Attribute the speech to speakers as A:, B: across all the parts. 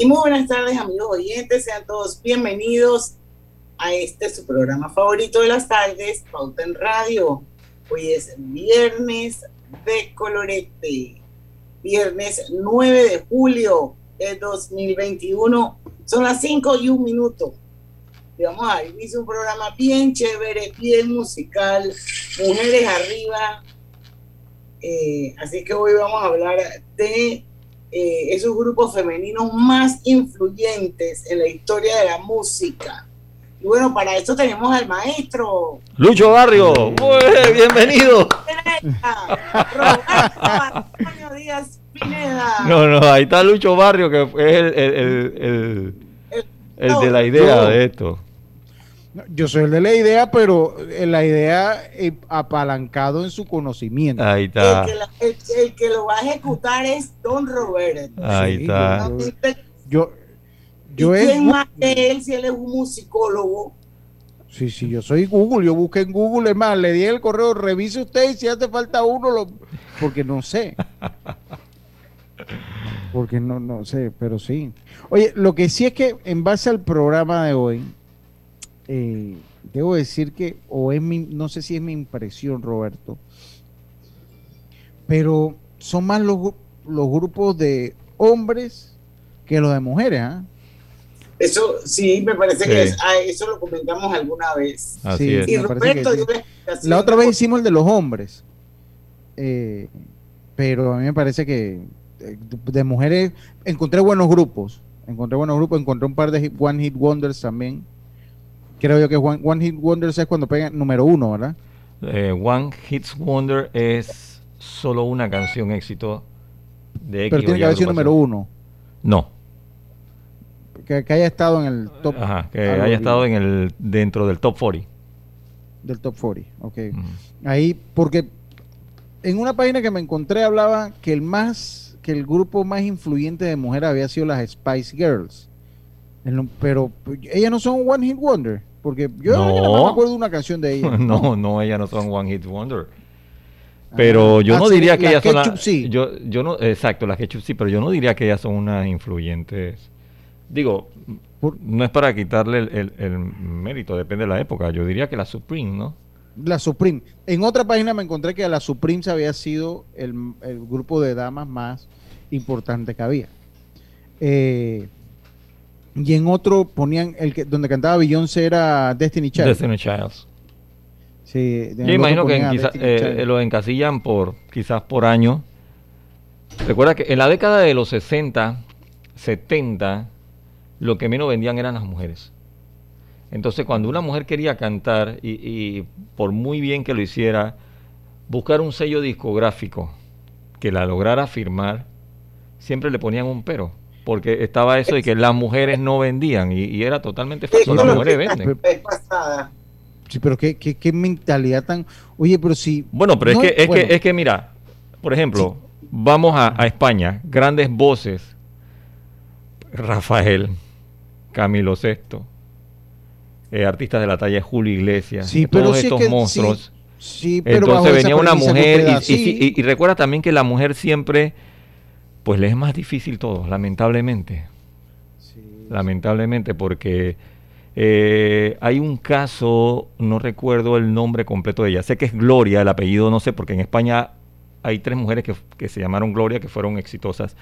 A: Y muy buenas tardes amigos oyentes, sean todos bienvenidos a este su programa favorito de las tardes, Pauta en Radio. Hoy es viernes de colorete, viernes 9 de julio de 2021, son las 5 y un minuto. Y vamos a hice un programa bien chévere, bien musical, mujeres arriba. Eh, así que hoy vamos a hablar de eh, esos grupos femeninos más influyentes en la historia de la música. Y bueno, para eso tenemos al maestro.
B: Lucho Barrio, Muy bienvenido.
A: Antonio Díaz Pineda.
B: No, no, ahí está Lucho Barrio, que es el, el, el, el de la idea de esto.
C: Yo soy el de la idea, pero la idea apalancado en su conocimiento.
B: Ahí está.
A: El que, lo va a ejecutar es Don Roberto.
B: Ahí está.
C: Yo, yo
A: ¿Y ¿Quién más que él si él es un musicólogo?
C: Sí, sí, yo soy Google, yo busqué en Google, es más, le di el correo, revise usted y si hace falta uno, lo, porque no sé. Porque no, no sé, pero sí. Oye, lo que sí es que en base al programa de hoy, eh, debo decir que, o es mi, no sé si es mi impresión, Roberto, pero son más los, los grupos de hombres que los de mujeres, ¿ah?
A: Eso sí, me parece que ah, eso lo comentamos alguna vez.
B: Así es. Y
C: Roberto, la otra vez hicimos el de los hombres, eh, pero a mí me parece que eh, de mujeres encontré buenos grupos, encontré buenos grupos, encontré un par de One Hit Wonders también creo yo que One, Hit Wonder es cuando pega número uno, ¿verdad?
B: Eh, One Hit Wonder es solo una canción éxito de
C: X Pero tiene que haber sido número uno.
B: No.
C: Que, haya estado en el top.
B: Ajá, que haya estado en el dentro del top 40.
C: Del top 40, ok. Ahí, porque en una página que me encontré hablaba que el más, que el grupo más influyente de mujeres había sido las Spice Girls. Pero ellas no son One Hit Wonder. Porque yo no, me acuerdo de una canción de ella.
B: no, no, ellas no son One Hit Wonder. Pero yo ah, no diría que ellas son. La, sí. yo, yo no, exacto, las Ketchup sí, pero yo no diría que ellas son unas influyentes. Digo, no es para quitarle el, mérito, depende de la época. Yo diría que la Supreme, ¿no?
C: La Supreme. En otra página me encontré que la Supreme había sido el, el grupo de damas más importante que había. Eh, y en otro ponían el que donde cantaba Beyoncé era Destiny Child.
B: Destiny Child.
C: Sí,
B: Yo imagino que eh, lo encasillan por quizás por año. Recuerda que en la década de los 60, 70, lo que menos vendían eran las mujeres. Entonces, cuando una mujer quería cantar, y, y, por muy bien que lo hiciera, buscar un sello discográfico que la lograra firmar, siempre le ponían un pero porque estaba eso de que las mujeres no vendían y, era totalmente falso, las mujeres venden.
C: Sí, pero qué, qué, mentalidad tan... Oye, pero si...
B: Bueno, pero es, que, es, que, es que mira, por ejemplo, vamos a, España, grandes voces, Rafael, Camilo VI, eh, artistas de la talla de Julio Iglesias, todos estos monstruos.
C: Sí, pero
B: Entonces venía una mujer y, recuerda también que la mujer siempre pues le es más difícil todo, lamentablemente. Lamentablemente, porque eh, hay un caso, no recuerdo el nombre completo de ella, sé que es Gloria, el apellido no sé, porque en España hay tres mujeres que, que se llamaron Gloria, que fueron exitosas.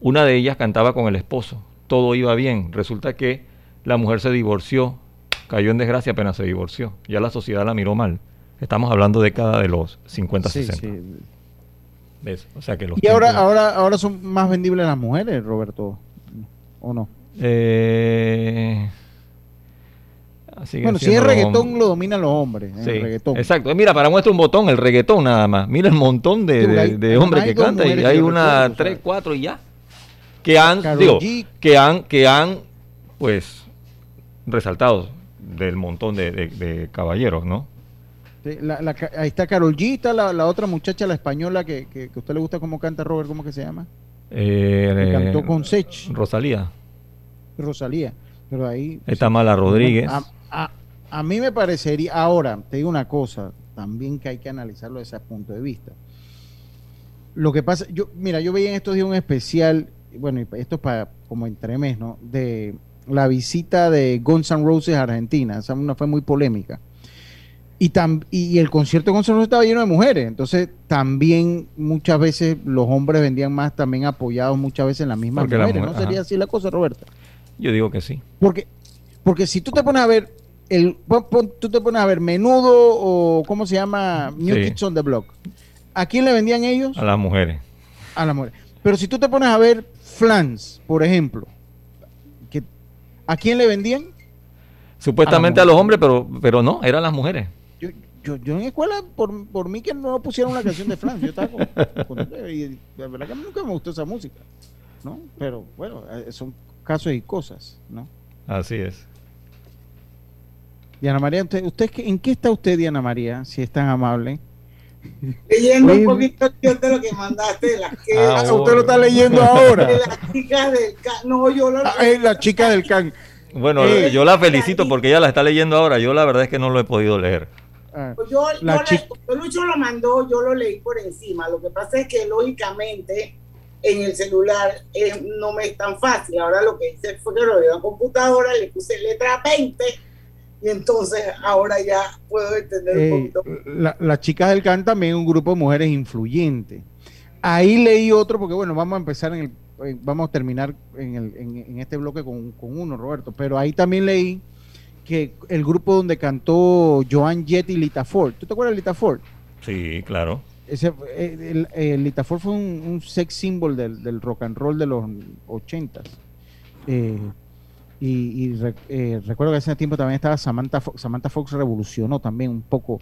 B: Una de ellas cantaba con el esposo, todo iba bien. Resulta que la mujer se divorció, cayó en desgracia apenas se divorció. Ya la sociedad la miró mal. Estamos hablando de década de los 50, 60.
C: O sea que los y ahora, ahora, ahora son más vendibles las mujeres, Roberto, ¿o no?
B: Eh,
C: bueno, si es reggaetón lo dominan los hombres.
B: Sí, exacto. Mira, para muestra un botón, el reggaetón nada más. Mira el montón de, hombres que cantan y hay una, tres, cuatro y ya. Que han, digo, que han, que han, pues, resaltado del montón de, caballeros, ¿no?
C: Ahí está Carol G, la, otra muchacha, la española, que, que, a usted le gusta cómo canta Robert, ¿cómo que se llama?
B: Eh,
C: cantó con Sech.
B: Rosalía.
C: Rosalía. Pero ahí.
B: Está Mala Rodríguez.
C: A, mí me parecería. Ahora, te digo una cosa, también que hay que analizarlo desde ese punto de vista. Lo que pasa, yo, mira, yo veía en estos días un especial, bueno, esto es para como entremés, ¿no? De la visita de Guns N' Roses a Argentina. Esa una fue muy polémica. Y, y el concierto de Roses estaba lleno de mujeres. Entonces, también muchas veces los hombres vendían más también apoyados muchas veces en las mismas mujeres. ¿No sería así la cosa, Roberta?
B: Yo digo que sí.
C: Porque, porque si tú te pones a ver, el, tú te pones a ver menudo o cómo se llama New Kids on the Block. ¿A quién le vendían ellos?
B: A las mujeres.
C: A las mujeres. Pero si tú te pones a ver Flans, por ejemplo, ¿a quién le vendían?
B: Supuestamente a, los hombres, pero, pero no, eran las mujeres.
C: Yo, yo, yo en escuela, por, por mí que no pusieron una canción de Flans, yo estaba con, y la verdad que a mí nunca me gustó esa música, ¿no? Pero bueno, eh, son casos y cosas, ¿no?
B: Así es.
C: Diana María, ¿usted, usted en qué está usted, Diana María, si es tan amable?
A: Leyendo un poquito de lo que mandaste de las que
C: ah, ah usted lo está leyendo ahora.
A: De las chicas del can. No, yo lo
C: ah, es la chica del can.
B: Bueno, eh, yo la felicito porque ella la está leyendo ahora. Yo la verdad es que no lo he podido leer.
A: Ah, pues yo, la yo, Lucho lo mandó, yo lo leí por encima. Lo que pasa es que lógicamente en el celular eh, no me es tan fácil. Ahora lo que hice fue que lo llevo a computadora, le puse letra 20 y entonces ahora ya puedo entender un poquito.
C: Las chicas del CAN también un grupo de mujeres influyentes. Ahí leí otro, porque bueno, vamos a empezar en el, vamos a terminar en, el, en, este bloque con, con, uno, Roberto, pero ahí también leí que el grupo donde cantó Joan Jett y Lita Ford, ¿tú te acuerdas de Lita Ford?
B: Sí, claro.
C: Ese, eh, el, Lita Ford fue un, sex symbol del, rock and roll de los ochentas. Eh, y, eh, recuerdo que ese tiempo también estaba Samantha Fox, Samantha Fox revolucionó también un poco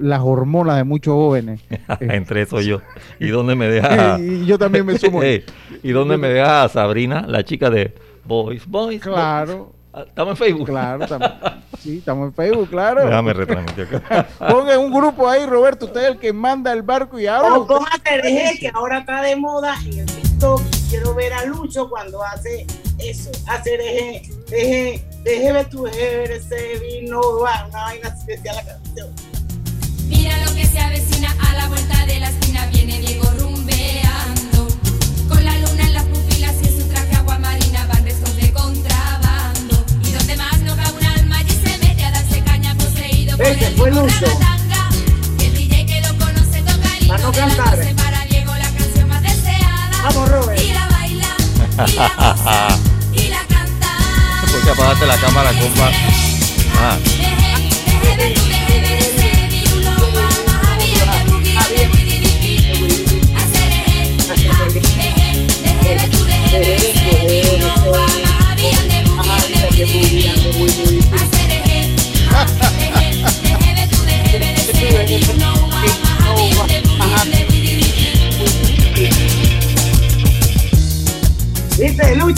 C: las hormonas de muchos jóvenes.
B: Entre eso yo. ¿Y dónde me deja?
C: y yo también me sumo.
B: ¿Y dónde me deja Sabrina, la chica de Boys, Boys?
C: Claro.
B: ¿Estamos en Facebook?
C: Claro, estamos, sí, estamos en Facebook, claro.
B: Déjame retransmitir
C: Ponga un grupo ahí, Roberto, usted es el que manda el barco y ahora...
A: O ponga que ahora está de moda en el TikTok. Quiero ver a Lucho cuando hace eso, hacer eje, deje, deje ver tu ese vino, una vaina especial la canción.
D: Mira lo que se avecina a la vuelta de la esquina, viene Diego el himno de la para más deseada,
A: Vamos, Robert.
D: y la baila, y la
B: que apagaste la cámara, compa. Ah.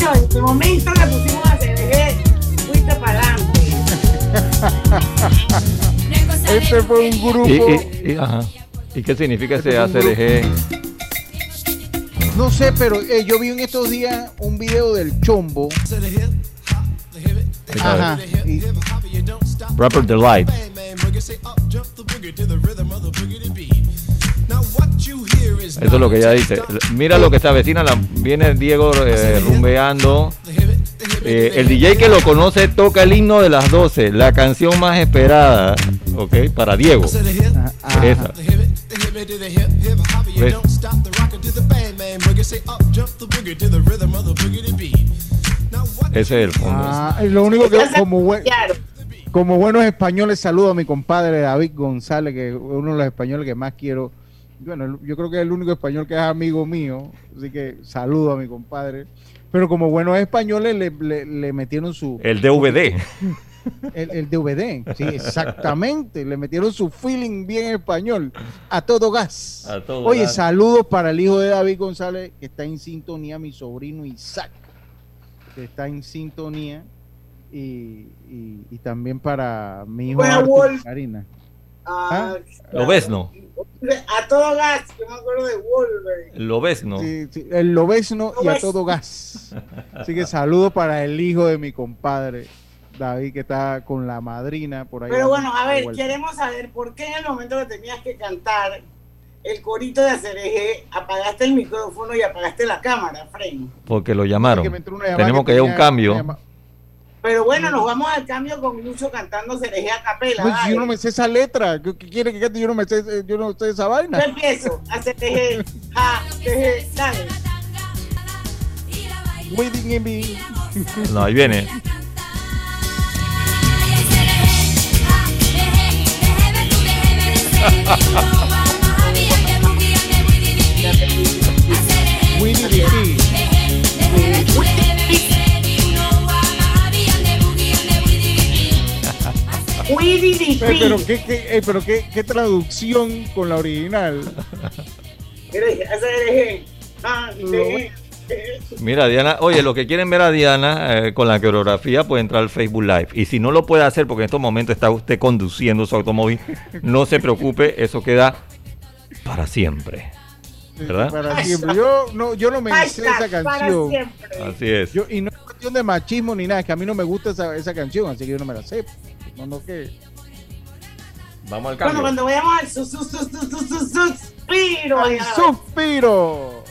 A: En este momento le pusimos
C: este fue un grupo.
B: ¿Y, qué significa ese ACRG?
C: No sé, pero eh, yo vi en estos días un video del chombo.
B: Ajá. Rapper Delight. Eso es lo que ella dice. Mira lo que se avecina. La, viene Diego eh, rumbeando. Eh, el DJ que lo conoce toca el himno de las 12, la canción más esperada, ¿ok? Para Diego. Esa. Ese es el fondo.
C: Ah, lo único que como, como buenos españoles saludo a mi compadre David González, que es uno de los españoles que más quiero. Bueno, yo creo que es el único español que es amigo mío, así que saludo a mi compadre. Pero como buenos españoles le, le, metieron su...
B: El DVD.
C: El, el DVD, sí, exactamente. Le metieron su feeling bien español. A todo gas.
B: A todo
C: Oye,
B: gas.
C: saludos para el hijo de David González, que está en sintonía, mi sobrino Isaac, que está en sintonía. Y, y- y también para mi hijo. Karina.
A: Ah,
B: Lo ves, ¿no?
A: A todo gas, yo me acuerdo de Wolverine.
B: Lo ves, ¿no?
C: Sí, sí, el lobesno y a todo gas. Así que saludos para el hijo de mi compadre, David, que está con la madrina por ahí.
A: Pero bueno, a ver,
C: vuelta.
A: queremos saber por qué en el momento que tenías que cantar el corito de Acereje, apagaste el micrófono y apagaste la cámara, Fren.
B: Porque lo llamaron.
C: Que
B: Tenemos que ir a un cambio.
A: Pero bueno, nos vamos al cambio con Lucho cantando Cereje a capela.
C: Pues, yo no me sé esa letra. ¿Qué, quiere que cante? Yo no me sé, yo no sé esa
A: Yo
C: vaina.
A: empiezo a Cereje, ja, cereje, dale.
C: Waiting in me.
B: No, ahí viene.
C: Winnie the Pooh.
A: Widdy
C: Eh, Pero, qué, qué, eh, pero qué, qué traducción con la original.
A: Cereje, ja, cereje.
B: Mira, Diana, oye, los que quieren ver a Diana eh, con la coreografía puede entrar al Facebook Live. Y si no lo puede hacer porque en estos momentos está usted conduciendo su automóvil, no se preocupe, eso queda para siempre. ¿Verdad?
C: Para siempre. Yo no, yo no me
A: Hashtag
C: esa
A: para
C: canción.
A: siempre.
B: Así es.
C: Yo, y no es cuestión de machismo ni nada, es que a mí no me gusta esa, esa canción, así que yo no me la sé. No, no, que.
B: Vamos al
A: Bueno,
B: cambio.
A: cuando vayamos al su, su, su, su, su, su, suspiro.
C: ¡Ay,
A: ya.
C: suspiro!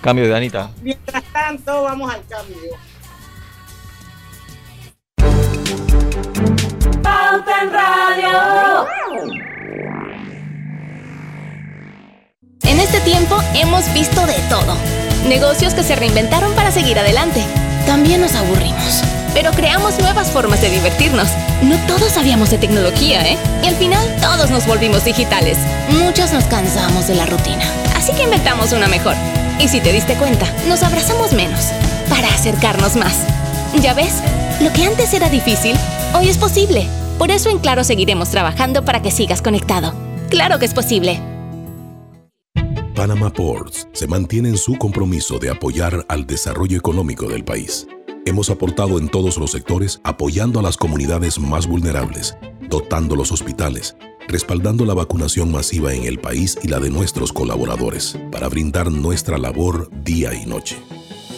B: Cambio de Anita.
A: Mientras tanto, vamos al cambio.
D: Pauta en Radio.
E: En este tiempo hemos visto de todo. Negocios que se reinventaron para seguir adelante. También nos aburrimos. Pero creamos nuevas formas de divertirnos. No todos sabíamos de tecnología, ¿eh? Y al final todos nos volvimos digitales. Muchos nos cansamos de la rutina. Así que inventamos una mejor. Y si te diste cuenta, nos abrazamos menos. Para acercarnos más. ¿Ya ves? Lo que antes era difícil, hoy es posible. Por eso en Claro seguiremos trabajando para que sigas conectado. Claro que es posible.
F: Panama Ports se mantiene en su compromiso de apoyar al desarrollo económico del país. Hemos aportado en todos los sectores apoyando a las comunidades más vulnerables, dotando los hospitales, respaldando la vacunación masiva en el país y la de nuestros colaboradores, para brindar nuestra labor día y noche.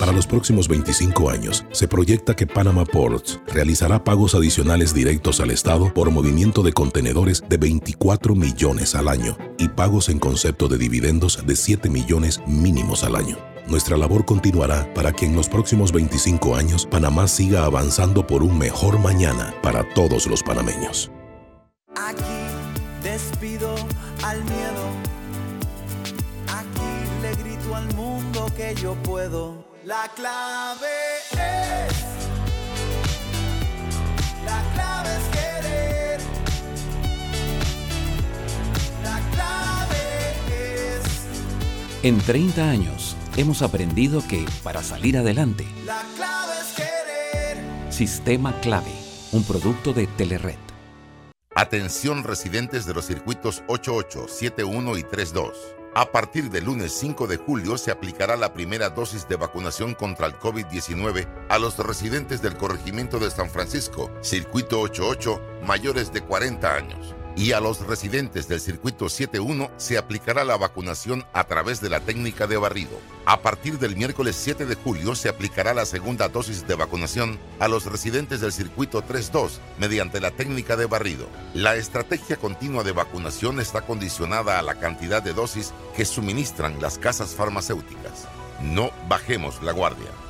F: Para los próximos 25 años, se proyecta que Panama Ports realizará pagos adicionales directos al Estado por movimiento de contenedores de 24 millones al año y pagos en concepto de dividendos de 7 millones mínimos al año. Nuestra labor continuará para que en los próximos 25 años Panamá siga avanzando por un mejor mañana para todos los panameños.
G: Aquí despido al miedo. Aquí le grito al mundo que yo puedo. La clave es. La clave es querer. La clave es.
H: En 30 años hemos aprendido que para salir adelante,
G: La clave es querer.
H: Sistema Clave, un producto de Telered.
I: Atención residentes de los circuitos 88, 71 y 32. A partir del lunes 5 de julio se aplicará la primera dosis de vacunación contra el COVID-19 a los residentes del corregimiento de San Francisco, circuito 88, mayores de 40 años. Y a los residentes del circuito 71 se aplicará la vacunación a través de la técnica de barrido. A partir del miércoles 7 de julio se aplicará la segunda dosis de vacunación a los residentes del circuito 32 mediante la técnica de barrido. La estrategia continua de vacunación está condicionada a la cantidad de dosis que suministran las casas farmacéuticas. No bajemos la guardia.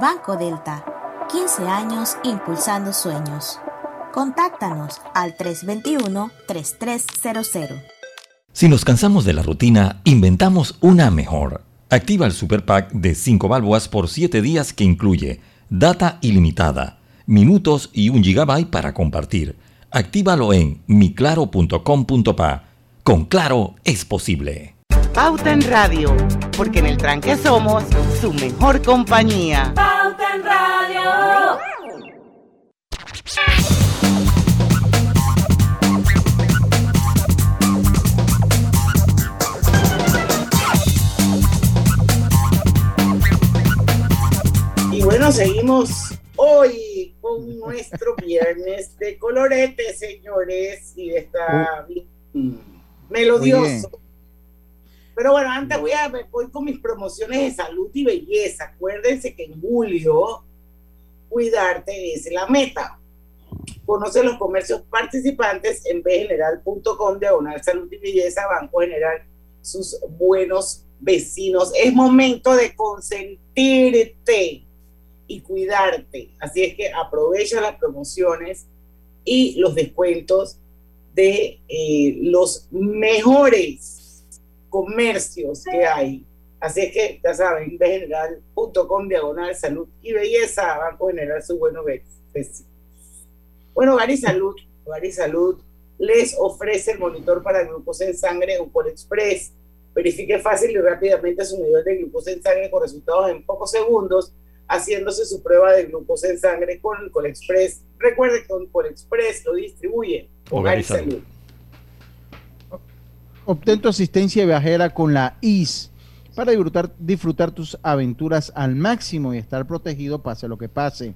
J: Banco Delta, 15 años impulsando sueños. Contáctanos al 321-3300.
K: Si nos cansamos de la rutina, inventamos una mejor. Activa el Super Pack de 5 balboas por 7 días que incluye data ilimitada, minutos y un gigabyte para compartir. Actívalo en miclaro.com.pa. Con Claro es posible.
L: Pauta en Radio, porque en el tranque somos su mejor compañía.
M: Pauta en Radio.
A: Y bueno, seguimos hoy con nuestro viernes de colorete, señores, y está bien melodioso. Pero bueno, antes voy a voy con mis promociones de salud y belleza. Acuérdense que en julio cuidarte es la meta. Conoce los comercios participantes en bgeneral.com diagonal salud y belleza, Banco General, sus buenos vecinos. Es momento de consentirte y cuidarte. Así es que aprovecha las promociones y los descuentos de eh, los mejores comercios que hay. Así es que ya saben, bgeneral.com diagonal salud y belleza, Banco General su bueno vecino. Bueno, Gary Salud, Gary Salud les ofrece el monitor para glucosa en sangre Ucol Express. Verifique fácil y rápidamente su nivel de glucosa en sangre con resultados en pocos segundos, haciéndose su prueba de glucosa en sangre con el Express. Recuerde que Ucol Express lo distribuye Gary Salud.
C: Obtén tu asistencia viajera con la IS para disfrutar, tus aventuras al máximo y estar protegido pase lo que pase.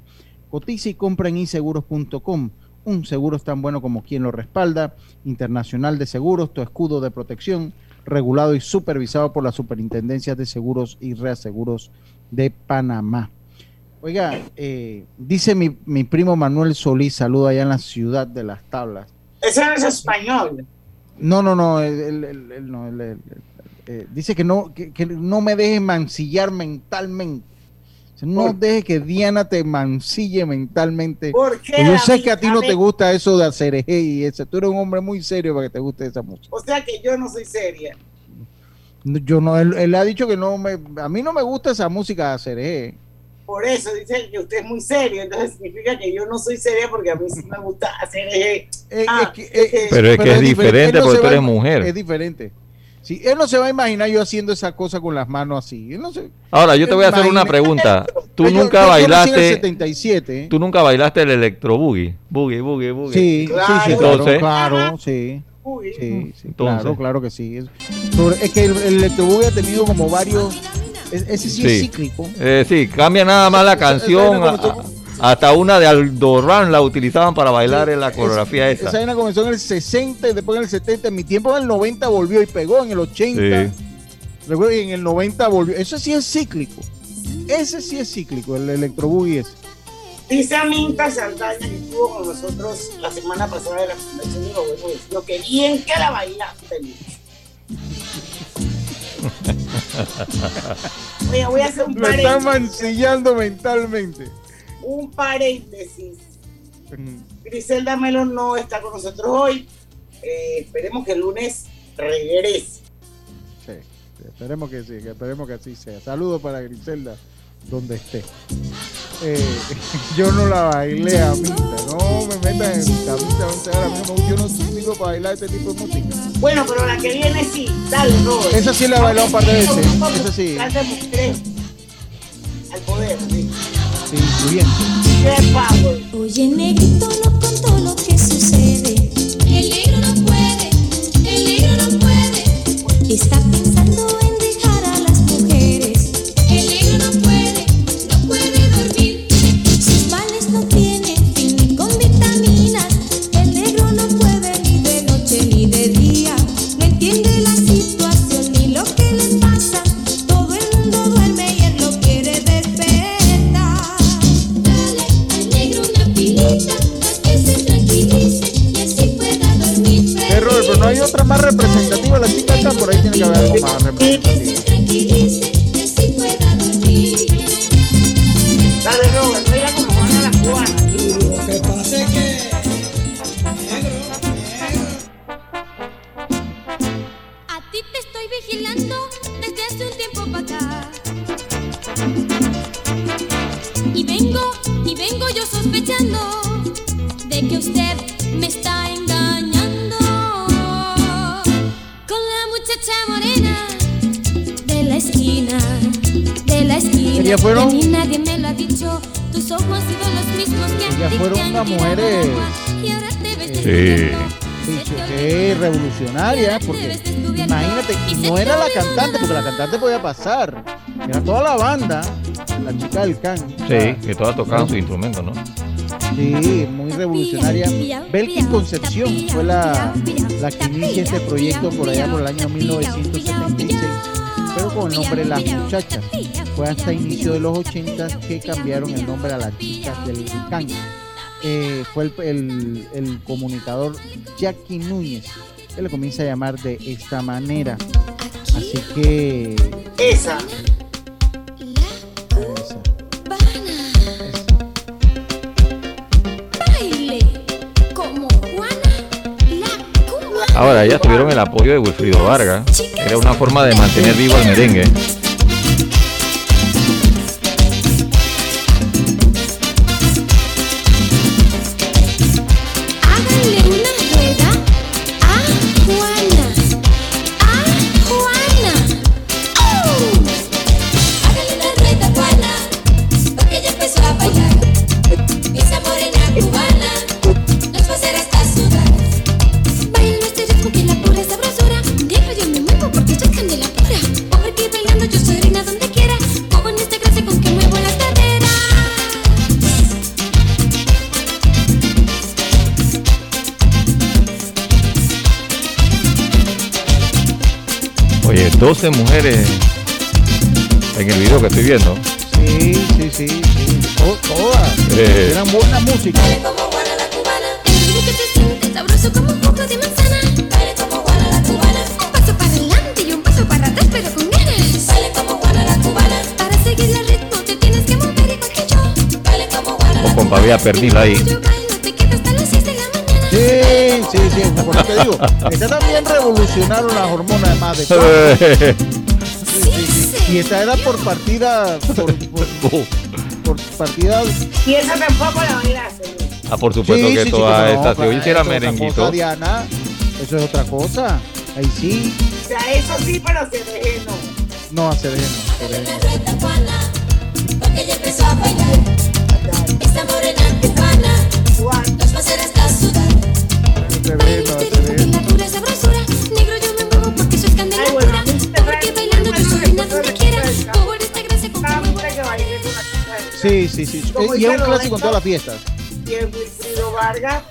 C: Cotiza y compra en inseguros.com. Un seguro tan bueno como quien lo respalda. Internacional de Seguros, tu escudo de protección, regulado y supervisado por la Superintendencia de Seguros y Reaseguros de Panamá. Oiga, eh, dice mi, mi, primo Manuel Solís, saludo allá en la ciudad de las tablas.
A: Ese es español.
C: No, no, no, él, él, él, no eh, dice que no, que, que, no me deje mancillar mentalmente. No deje que Diana te mancille mentalmente.
A: ¿Por qué,
C: yo sé que a ti no te gusta eso de hacer eje y eso. Tú eres un hombre muy serio para que te guste esa música.
A: O sea que yo no soy seria.
C: Yo no, él, él ha dicho que no me, a mí no me gusta esa música de hacer eje.
A: Por eso dice que usted es muy serio, entonces significa que yo no soy seria porque a mí sí me gusta hacer.
C: Eh,
A: Ah,
C: es que-
A: es que-
B: Pero es que es diferente
C: no
B: porque tú eres mujer.
C: Es diferente. Sí, él no se va a imaginar yo haciendo esa cosa con las manos así. Él no se,
B: Ahora, yo te voy a hacer una pregunta. Tú
C: Yo- yo-
B: nunca
C: yo
B: bailaste,
C: 77. ¿eh?
B: tú nunca bailaste el electro boogie. Boogie, boogie, boogie.
C: Sí,
A: Claro.
C: sí, sí, claro,
B: Entonces-
C: claro, sí. Claro, claro que sí. Es, sobre- es que el, el electrobús ha tenido como varios. Es- ese sí, es cíclico.
B: Eh, sí, cambia nada más la canción. a- a- hasta una de Aldorran la utilizaban para bailar en la coreografía
C: Es-
B: esa.
C: Esa vaina comenzó en el 60 y después en el 70. En mi tiempo en el 90 volvió y pegó. En el 80.
B: Sí.
C: Recuerdo, y en el 90 volvió. Eso sí es cíclico. Ese sí es cíclico, el electrobús ese.
A: Dice Aminta Saldaña que estuvo con nosotros la semana pasada de la Fundación de los Vecinos. Que bien que la bailaste. Oye, voy a hacer un
C: Lo está mancillando mentalmente.
A: Un paréntesis. Griselda Melo no está con nosotros hoy. Eh, esperemos que el lunes regrese.
C: Sí, sí, esperemos que sí, que esperemos que así sea. Saludos para Griselda, donde esté. Eh, yo no la bailé a mí, no me metan en camisa mismo. Yo no sirvo para bailar este tipo de música.
A: Bueno, pero la que viene sí. Dale, Robert.
C: Esa sí la he bailado un par de veces, esa sí.
A: Al poder. Sí.
C: Sí,
A: power.
D: Oye, negrito, no contó lo que sucede. El negro no puede, el negro no puede. Está
C: era toda la banda, la chica del can.
B: Sí, que todas tocaban su instrumento, ¿no?
C: Sí, muy revolucionaria. Belkin Concepción fue la, la que inicia este proyecto por allá por el año 1976, pero con el nombre Las Muchachas. Fue hasta inicio de los 80 que cambiaron el nombre a las chicas del can. Eh, fue el, el- el comunicador Jackie Núñez que le comienza a llamar de esta manera. Así que
A: Esa.
B: Ahora, ellas tuvieron el apoyo de Wilfrido Vargas. Era una forma de mantener vivo el merengue. 12 mujeres en el video que estoy viendo.
C: sí, sí, sí, sí, to- todas.
B: Eh.
C: eran buena música.
D: Con
B: Pavía Pernil ahí.
C: Sí, sí, sí, por eso te digo. Esta también revolucionaron las hormonas de más de todo. Sí, sí, sí. Y esta era por partida, por, por, por partida.
A: Y esa tampoco la bailaste.
B: Ah, por supuesto
C: Sí,
B: que
C: sí, sí,
B: todas
C: cómo no,
B: si hoy hiciera merenguito.
C: cosa, Diana, eso es otra cosa. Ahí sí,
A: O sea, eso sí, pero se dejé no.
C: no hace de no, se deje no.
D: Porque ella empezó a bailar. Esta morena cubana
C: Sí, sí.
A: Como
C: Y es un clásico en todas las fiestas.
A: Y el Wilfrido Vargas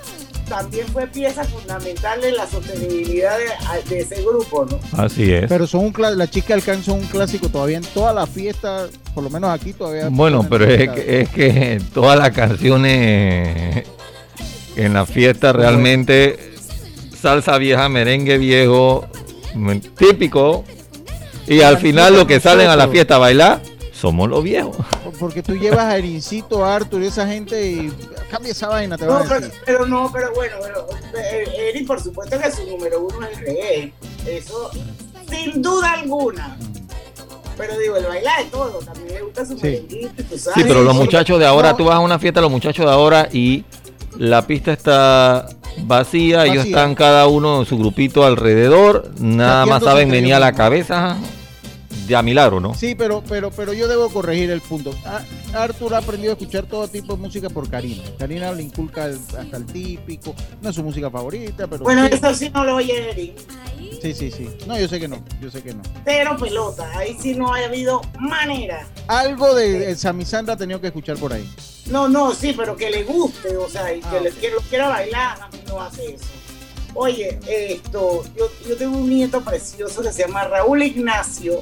A: también fue pieza fundamental en la sostenibilidad de, de ese grupo, ¿no?
B: Así es.
C: Pero son un la chica son un clásico todavía en todas las fiestas, por lo menos aquí todavía.
B: Bueno, pero es que, es que todas las canciones en la fiesta realmente salsa vieja, merengue viejo, típico. Y al final lo que salen a la fiesta a bailar somos los viejos.
C: Porque tú llevas a Erincito, a Arthur y esa gente y cambia esa vaina, te
A: No,
C: a
A: pero,
C: decir.
A: pero no, pero bueno, pero, eh, Eri, por supuesto que su número uno es el reggae. Eso, sin duda alguna. Pero digo, el bailar de todo, también le gusta su merenguito y tú sabes.
B: Sí, pero los muchachos de ahora,
A: No,
B: tú vas a una fiesta, los muchachos de ahora y la pista está vacía, ellos
C: Vacía.
B: están cada uno en su grupito alrededor, nada más saben venir a
C: ellos
B: la cabeza de a milagro, ¿no?
C: Sí, pero, pero, pero yo debo corregir el punto. A- Arthur ha aprendido a escuchar todo tipo de música por Karina. Karina le inculca el- hasta el típico. No es su música favorita, pero.
A: Bueno,
C: sí.
A: eso sí no lo oye Eri.
C: Sí, sí, sí. No, yo sé que no. Yo sé que no.
A: Cero pelota. Ahí sí no ha habido manera.
C: Algo de el Samisandra ha tenido que escuchar por ahí.
A: No, no, sí, pero que le guste, o sea, y que,
C: Ah,
A: le, que lo quiera bailar, a mí no hace eso. Oye, esto, yo, yo tengo un nieto precioso que se llama Raúl Ignacio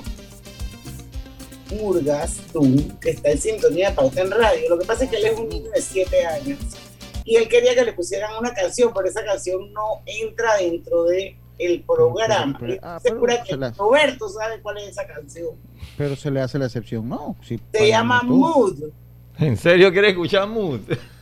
A: Murgas, tú, que está en sintonía de pauta en radio. Lo que pasa es que él es un niño de 7 años y él quería que le pusieran una canción, pero esa canción no entra dentro de el programa.
C: Pero- ah, pero
A: segura que
C: se la-
A: Roberto sabe cuál es esa canción.
C: Pero se le hace la excepción, ¿no? Sí,
A: Se llama
C: tú.
A: Mood.
B: ¿En serio quieres escuchar Mood?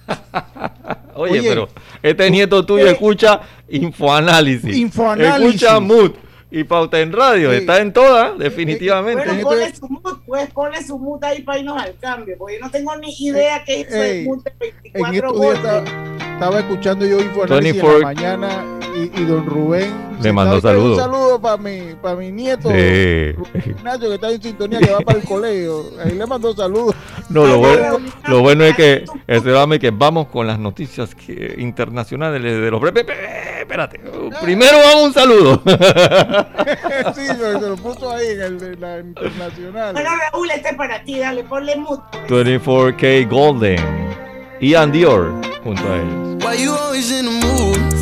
B: Oye,
C: Oye,
B: pero este nieto tuyo
A: ¿qué?
B: escucha Infoanálisis.
C: Infoanálisis.
B: Escucha Mood y Pauta en Radio.
C: Sí.
B: Está en todas, definitivamente.
A: Bueno, ponle su mood, pues ponle su mood ahí para irnos al cambio, porque yo no tengo ni idea qué es del mood de
C: En
A: 24
C: estos días
A: golpes.
C: Estaba, escuchando yo Infoanálisis en
B: 24.
C: la mañana y, y don Rubén
B: Le mandó saludos.
C: Un saludo para mi, para mi nieto
B: Sí.
C: Ignacio que está en sintonía que va para el colegio. Ahí le mandó saludos.
B: No, lo bueno, lo bueno es que este dame que vamos con las noticias que- internacionales de los. Espérate, primero vamos un saludo.
C: sí, se, lo puso ahí en, el, en la internacional.
A: Bueno, Raúl, este es para ti, dale, ponle mood.
B: 24K Golden. Ian Dior junto a ellos.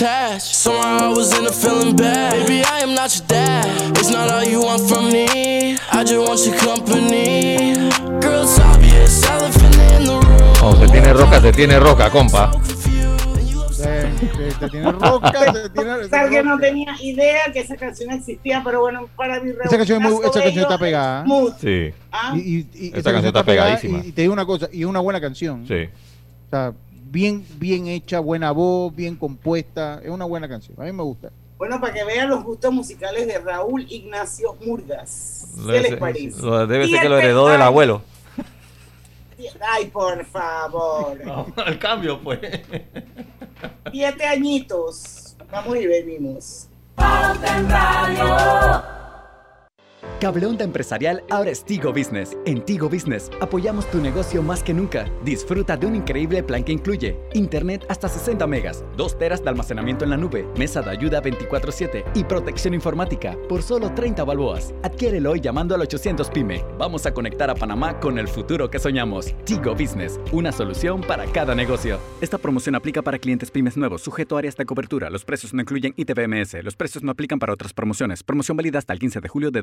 G: Attached. Somehow I was in a feeling bad. Baby, I am not your dad. It's not all you want from me. I just want your company. Girl, it's obvious. Elephant in the room.
B: Oh, se tiene roca, se tiene roca, compa.
C: Se, se- se tiene roca, se tiene.
A: O sea, que no tenía idea que esa canción existía, pero bueno, para mi
C: Esa canción, es muy- esa canción está pegada.
A: Mood.
B: Sí,
A: ¿ah?
C: Y, y- y
B: Esa canción está
C: pegada,
B: pegadísima.
C: Y, y te digo una cosa, y es una buena canción.
B: sí.
C: O sea, bien, bien hecha, buena voz, bien compuesta. Es una buena canción. A mí me gusta.
A: Bueno, para que vean los gustos musicales de Raúl Ignacio Murgas. ¿Qué
B: Debe
A: les
B: ser-
A: parece?
B: lo- debe ser que lo heredó del abuelo.
A: Ay, por favor.
B: Al cambio, pues.
A: Siete añitos. Vamos y venimos.
M: Pauta en Radio.
N: Cable Onda Empresarial ahora es Tigo Business. En Tigo Business apoyamos tu negocio más que nunca. Disfruta de un increíble plan que incluye Internet hasta 60 megas, 2 teras de almacenamiento en la nube, mesa de ayuda 24/7 y protección informática por solo 30 balboas. Adquiérelo hoy llamando al 800 PYME. Vamos a conectar a Panamá con el futuro que soñamos. Tigo Business, una solución para cada negocio. Esta promoción aplica para clientes pymes nuevos, sujeto a áreas de cobertura. Los precios no incluyen ITBMS. Los precios no aplican para otras promociones. Promoción válida hasta el 15 de julio de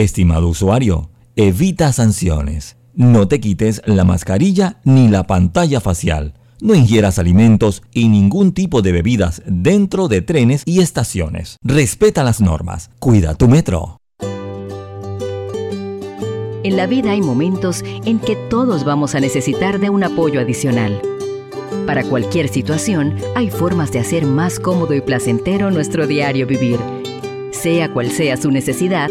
K: Estimado usuario, evita sanciones. No te quites la mascarilla ni la pantalla facial. No ingieras alimentos y ningún tipo de bebidas dentro de trenes y estaciones. Respeta las normas. Cuida tu metro.
O: En la vida hay momentos en que todos vamos a necesitar de un apoyo adicional. Para cualquier situación, hay formas de hacer más cómodo y placentero nuestro diario vivir. Sea cual sea su necesidad,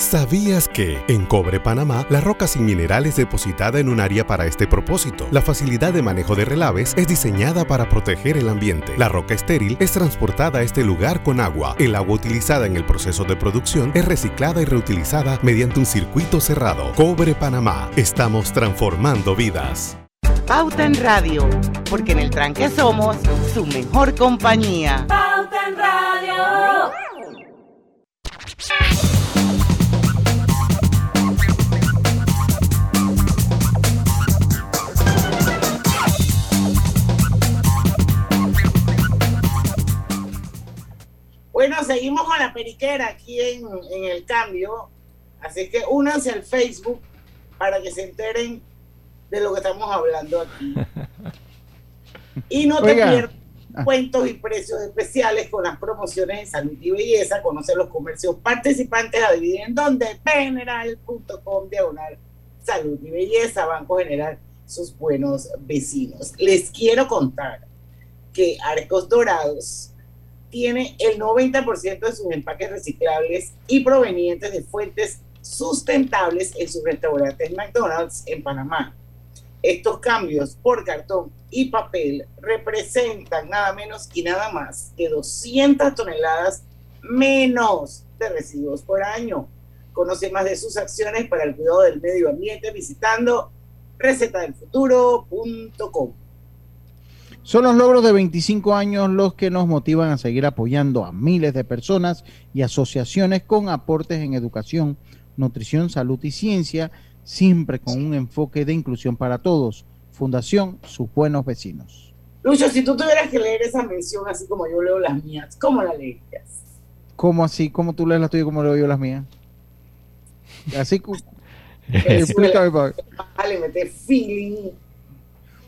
P: ¿Sabías que en Cobre Panamá la roca sin mineral es depositada en un área para este propósito? La facilidad de manejo de relaves es diseñada para proteger el ambiente. La roca estéril es transportada a este lugar con agua. El agua utilizada en el proceso de producción es reciclada y reutilizada mediante un circuito cerrado. Cobre Panamá. Estamos transformando vidas.
L: Pauta en Radio, porque en el tranque somos su mejor compañía.
M: Pauta en
Q: Radio.
A: Bueno, seguimos con la periquera aquí en, en el cambio. Así que únanse al Facebook para que se enteren de lo que estamos hablando aquí. Y no te
C: Oiga.
A: pierdas cuentos y precios especiales con las promociones de salud y belleza. Conoce los comercios participantes. Adivinen en dónde. General.com diagonal salud y belleza. Banco General, sus buenos vecinos. Les quiero contar que Arcos Dorados tiene el 90% de sus empaques reciclables y provenientes de fuentes sustentables en sus restaurantes McDonald's en Panamá. Estos cambios por cartón y papel representan nada menos y nada más que 200 toneladas menos de residuos por año. Conoce más de sus acciones para el cuidado del medio ambiente visitando recetadelfuturo.com.
C: Son los logros de 25 años los que nos motivan a seguir apoyando a miles de personas y asociaciones con aportes en educación, nutrición, salud y ciencia, siempre con un enfoque de inclusión para todos. Fundación Sus Buenos Vecinos.
A: Lucho, si tú tuvieras que leer esa mención así como yo leo las mías, ¿cómo la leerías?
C: ¿Cómo así? ¿Cómo tú lees las tuyas y cómo leo yo las mías? Así. Explícame.
A: Vale, meter feeling.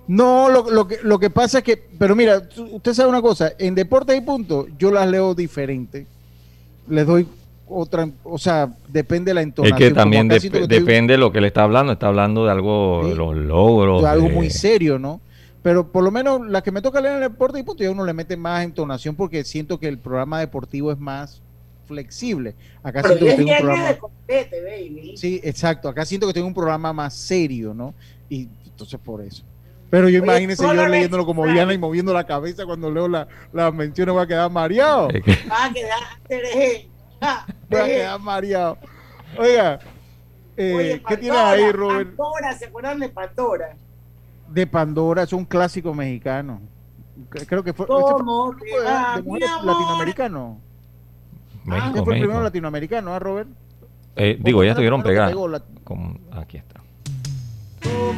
C: No, lo, lo que, lo que pasa es que, pero mira, usted sabe una cosa, en Deportes y Punto yo las leo diferente. Les doy otra, o sea, depende de la
B: Es
C: entonación.
B: que también
C: siento que estoy-
B: depende de lo que le está hablando. Está hablando de algo, de los logros.
C: de algo
B: de-
C: muy serio, ¿no? Pero por lo menos la que me toca leer en el deporte y punto, ya uno le mete más entonación porque siento que el programa deportivo es más flexible. Acá
A: Pero
C: siento que
A: es
C: tengo un programa.
A: de compete, baby.
C: Sí, exacto. Acá siento que tengo un programa más serio, ¿no? Y entonces por eso. Pero yo imagínense yo
A: la
C: leyéndolo como. Diana y moviendo la cabeza cuando leo la- las menciones, voy a quedar mareado.
A: Va a quedar. Ah,
C: Voy a quedar mareado. Oiga, eh,
A: Oye,
C: ¿qué tienes ahí, Robert?
A: Pandora, ¿se acuerdan de Pandora?
C: De Pandora, es un clásico mexicano. Creo que fue. ese fue
A: ¿Cómo te va,
C: de mujeres
A: amor?
C: latinoamericano.
B: México,
C: Ese fue el
B: México.
C: primero latinoamericano, ¿ah, Robert?
B: Eh, digo, ya estuvieron pegadas.
C: pegó la-
B: Como- aquí está.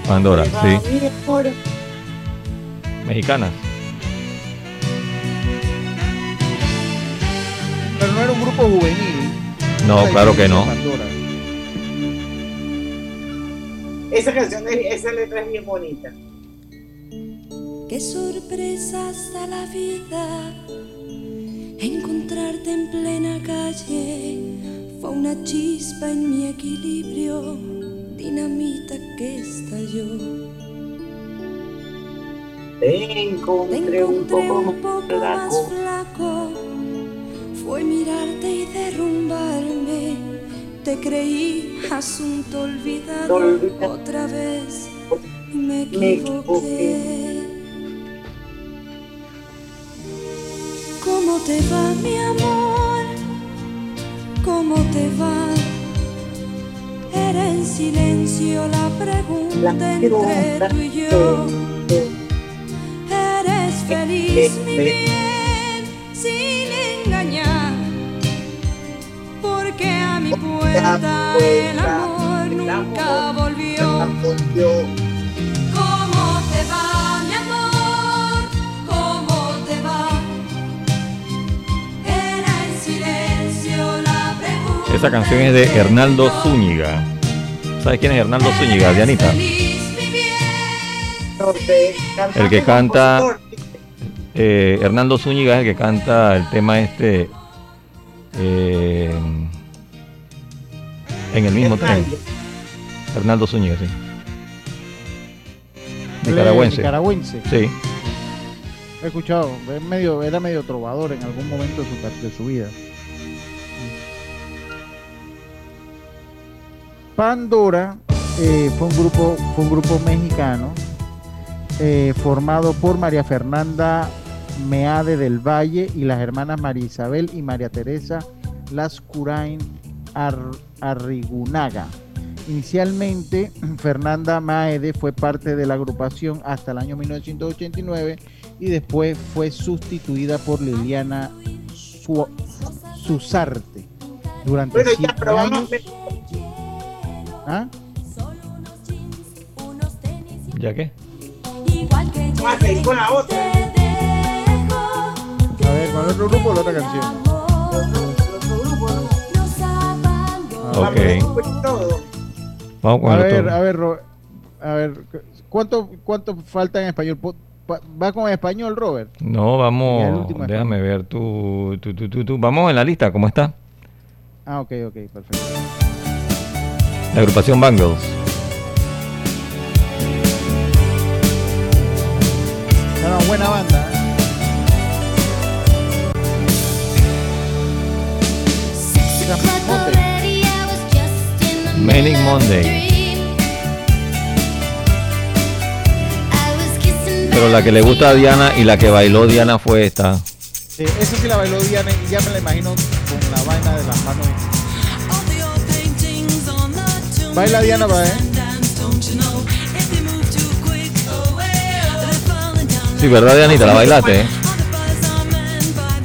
B: Pandora, sí. Mexicanas.
C: Pero no era un grupo juvenil.
B: No, claro que no.
C: Pandora.
A: Esa canción, es- esa letra es bien bonita.
M: Qué sorpresas da la vida. Encontrarte en plena calle fue una chispa en mi equilibrio, dinamita que estalló.
A: Te encontré un poco
M: un poco más
A: flaco.
M: Fue mirarte y derrumbarme. Te creí asunto olvidado otra vez. Me equivoqué. ¿Cómo te va, mi amor? ¿Cómo te va? Era en silencio la pregunta entre tú y yo. Eres feliz, mi bien, sin engañar. Porque a mi puerta el amor nunca volvió. ¿Cómo te va, mi amor? ¿Cómo te va? Era en silencio la pregunta.
B: Esa canción es de Hernaldo Zúñiga. ¿Sabes quién es Hernaldo Zúñiga, Dianita? El que canta. Eh, Hernando Zúñiga es el que canta el tema este. eh, en el mismo tren. Hernando Zúñiga, sí. Nicaragüense.
C: Nicaragüense.
B: Sí.
C: He escuchado, es medio, era medio trovador en algún momento de su, de su vida. Pandora eh, fue un grupo, fue un grupo mexicano eh, formado por María Fernanda Meade del Valle y las hermanas María Isabel y María Teresa Lascurain Ar- Arrigunaga. Inicialmente, Fernanda Maede fue parte de la agrupación hasta el año 1989 y después fue sustituida por Liliana
M: Su, Susarte durante
A: Bueno, ya, vamos
M: años. ¿Ah?
B: ¿Ya qué?
A: Seguir con la otra.
M: A ver, ¿con otro grupo o la otra canción?
B: Ok. Vamos con
M: A
B: el
M: ver,
B: otro.
M: a ver, a ver, ¿cuánto, cuánto falta en español? ¿Va con español, Robert?
B: No, vamos, déjame ver tú, tú, tú, tú, tú. Vamos en la lista, ¿cómo está?
M: Ah, ok, ok, perfecto.
B: La agrupación Bangles.
M: Es una buena banda. ¿eh?
B: Manic Monday. Pero la que le gusta a Diana y la que bailó Diana fue esta.
M: Sí, esa sí la bailó Diana y ya me la imagino con la vaina de las manos. Baila Diana, va, ¿eh?
B: Sí, ¿verdad, Dianita? La bailaste, ¿eh?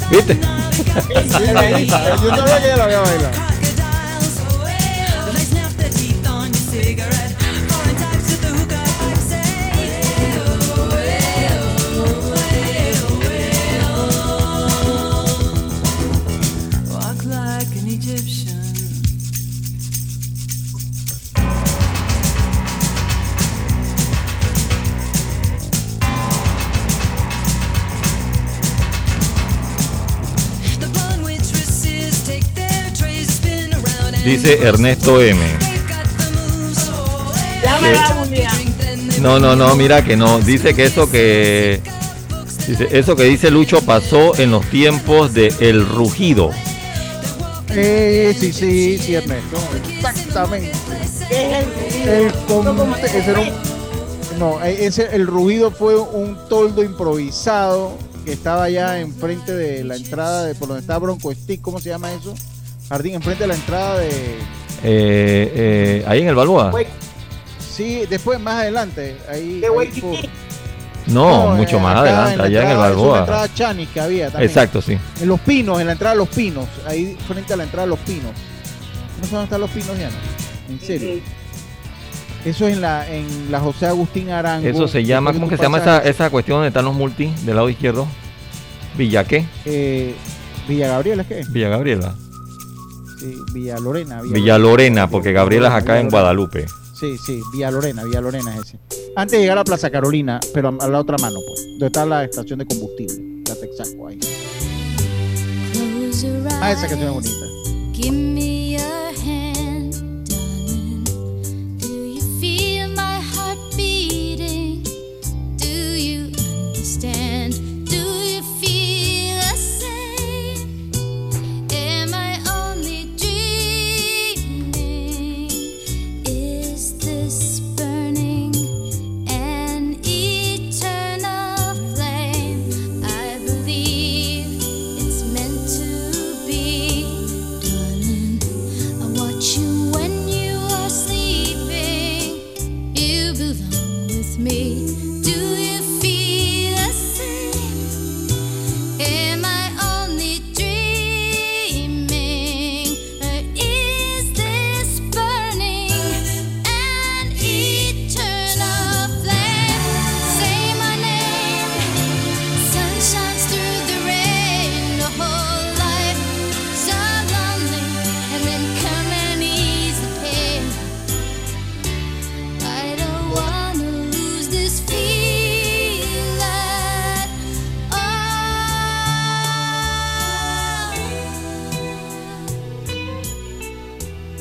B: ¿Viste?
M: Yo sabía que ella la había bailado.
B: Dice Ernesto M. No, no, no, mira que no. Dice que eso que. Dice, eso que dice Lucho pasó en los tiempos de El Rugido.
M: Eh, sí, sí, sí, Ernesto. Exactamente.
A: ¿Qué es el
M: El con- ese era un- no, eh, ese, el ruido fue un toldo improvisado que estaba allá enfrente de la entrada de por donde está Bronco Stick, ¿cómo se llama eso? Jardín, enfrente de la entrada de.
B: Eh, eh, ahí en el Balboa.
M: Sí, después más adelante. Ahí,
A: De
M: ahí
A: Waikiki.
M: por-
B: No,
M: No,
B: mucho
M: eh,
B: más adelante,
M: en la
B: allá en el
M: entrada, es una
B: Balboa.
M: entrada Chanis que había también.
B: Exacto, sí.
M: En Los Pinos, en la entrada de Los Pinos, ahí frente a la entrada de Los Pinos. ¿No sé dónde están Los Pinos, Diana? En serio. Eso es en la, en la José Agustín Arango.
B: Eso se llama, ¿cómo que se llama esa, esa cuestión donde están los multi del lado izquierdo? ¿Villa qué?
M: eh, Villa Gabriela, ¿es qué?
B: Villa Gabriela.
M: Sí, Villa Lorena.
B: Villa Lorena, porque Gabriela es acá en. Guadalupe.
M: Sí, sí, Villa Lorena, Villa Lorena es ese. Antes de llegar a Plaza Carolina, pero a la otra mano, pues. Donde está la estación de combustible, la Texaco ahí. Ah, esa canción es bonita.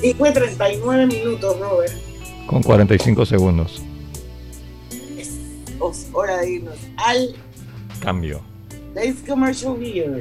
A: Y fue 39 minutos, Robert.
B: Con 45 segundos.
A: Os- Hora de irnos al
B: Cambio.
A: Days Commercial Here.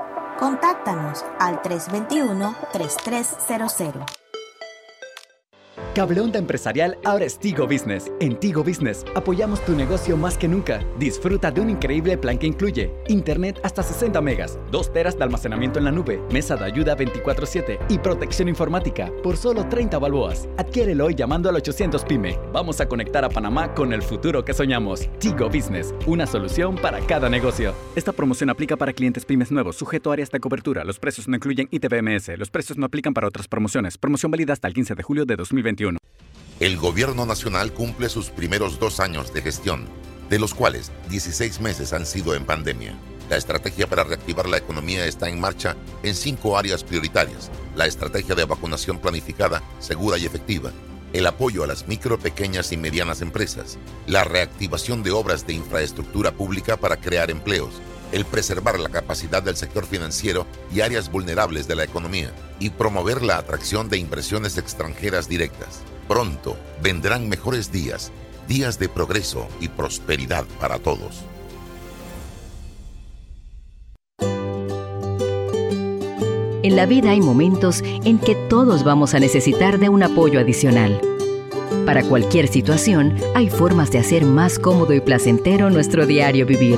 J: Contáctanos al 321-3300.
N: Cableonda Empresarial ahora es Tigo Business. En Tigo Business apoyamos tu negocio más que nunca. Disfruta de un increíble plan que incluye Internet hasta 60 megas, 2 teras de almacenamiento en la nube, mesa de ayuda 24/7 y protección informática por solo 30 balboas. Adquiérelo hoy llamando al 800 PYME. Vamos a conectar a Panamá con el futuro que soñamos. Tigo Business, una solución para cada negocio. Esta promoción aplica para clientes pymes nuevos, sujeto a áreas de cobertura. Los precios no incluyen ITBMS. Los precios no aplican para otras promociones. Promoción válida hasta el 15 de julio de 2021.
I: El gobierno nacional cumple sus primeros dos años de gestión, de los cuales 16 meses han sido en pandemia. La estrategia para reactivar la economía está en marcha en cinco áreas prioritarias. La estrategia de vacunación planificada, segura y efectiva. El apoyo a las micro, pequeñas y medianas empresas. La reactivación de obras de infraestructura pública para crear empleos. El preservar la capacidad del sector financiero y áreas vulnerables de la economía. Y promover la atracción de inversiones extranjeras directas. Pronto vendrán mejores días, días de progreso y prosperidad para todos.
O: En la vida hay momentos en que todos vamos a necesitar de un apoyo adicional. Para cualquier situación, hay formas de hacer más cómodo y placentero nuestro diario vivir.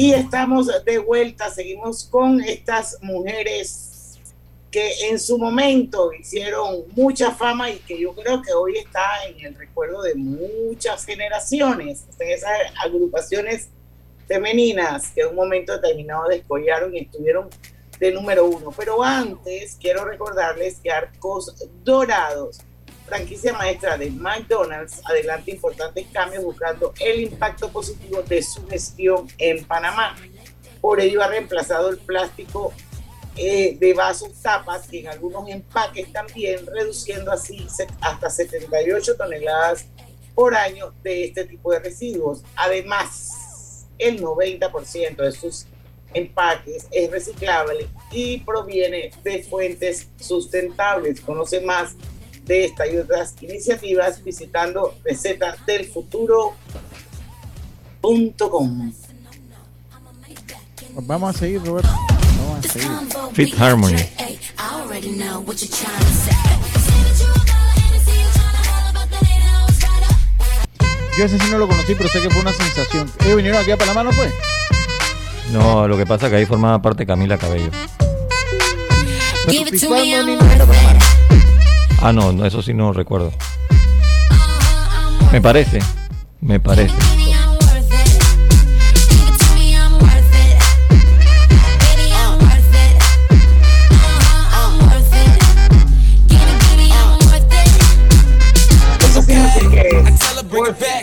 A: Y estamos de vuelta, seguimos con estas mujeres que en su momento hicieron mucha fama y que yo creo que hoy está en el recuerdo de muchas generaciones, en esas agrupaciones femeninas que en un momento determinado descollaron y estuvieron de número uno. Pero antes quiero recordarles que Arcos Dorados, franquicia maestra de McDonald's, adelanta importantes cambios buscando el impacto positivo de su gestión en Panamá. Por ello ha reemplazado el plástico eh, de vasos tapas y en algunos empaques también, reduciendo así hasta 78 toneladas por año de este tipo de residuos. Además, el 90% de sus empaques es reciclable y proviene de fuentes sustentables. Conoce más de esta y otras iniciativas visitando recetadelfuturo.com.
C: Pues Vamos a seguir, Roberto. Vamos a seguir.
B: Fit Harmony.
C: Yo ese sí no lo conocí, pero sé que fue una sensación. ¿Ellos vinieron aquí a Panamá, no fue?
B: No, lo que pasa es que ahí formaba parte Camila Cabello.
C: Pero Fit Harmony no era Panamá.
B: Ah, no, no, eso sí no recuerdo. Me parece, me parece.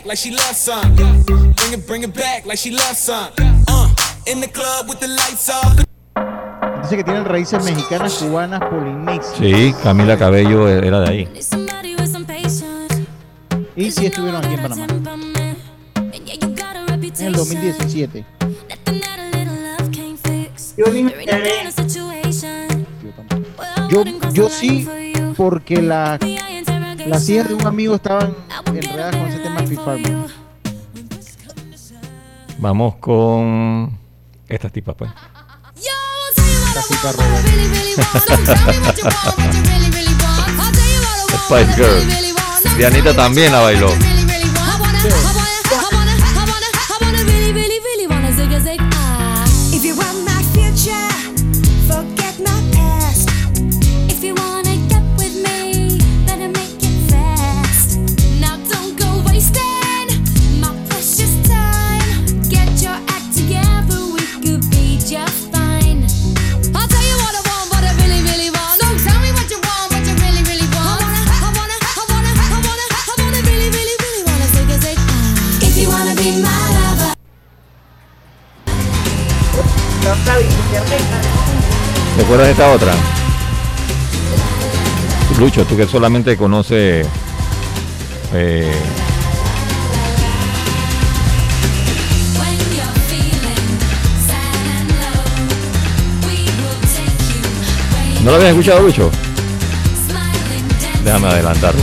G: Like she loves some. Bring it, bring it back like she loves some. Uh, in the club with the lights off.
C: Dice que tienen raíces mexicanas, cubanas, polinesias.
B: Sí, Camila Cabello era de ahí.
C: Y sí estuvieron aquí en Panamá. En el 2017.
A: Yo ni me enteré.
C: Yo, yo sí, porque la, las hijas de un amigo estaban enredadas con ese tema de Fit Harmony.
B: Vamos con estas tipas, pues. Spice Girl. Dianita también la bailó.
M: If
B: ¿Recuerdas esta otra? Lucho, tú que solamente conoces eh, ¿No lo habías escuchado, Lucho? Déjame adelantarte.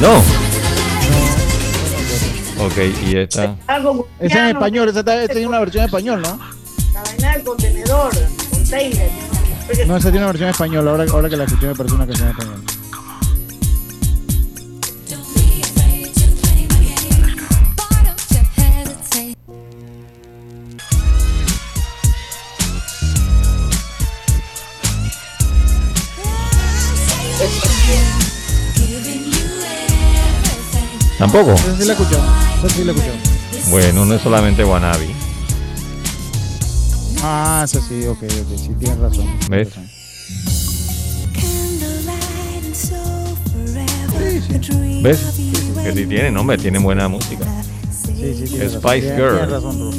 B: No. Ok, y esta.
C: Esa es en español, esa tiene una versión en español, ¿no?
A: La vaina del contenedor, container.
C: No, esa tiene una versión en español. Ahora, ahora que la escuché me parece una canción en español.
B: ¿Tampoco?
C: Esa sí la escuché. Esa sí la.
B: Bueno, no es solamente Wannabe.
C: Ah, esa sí, ok, ok. Sí, tienes razón.
B: ¿Ves? ¿Ves? Que sí tiene, no, hombre, tiene buena música.
C: Sí, sí, razón.
B: Spice Girl.
C: tienes razón, bro.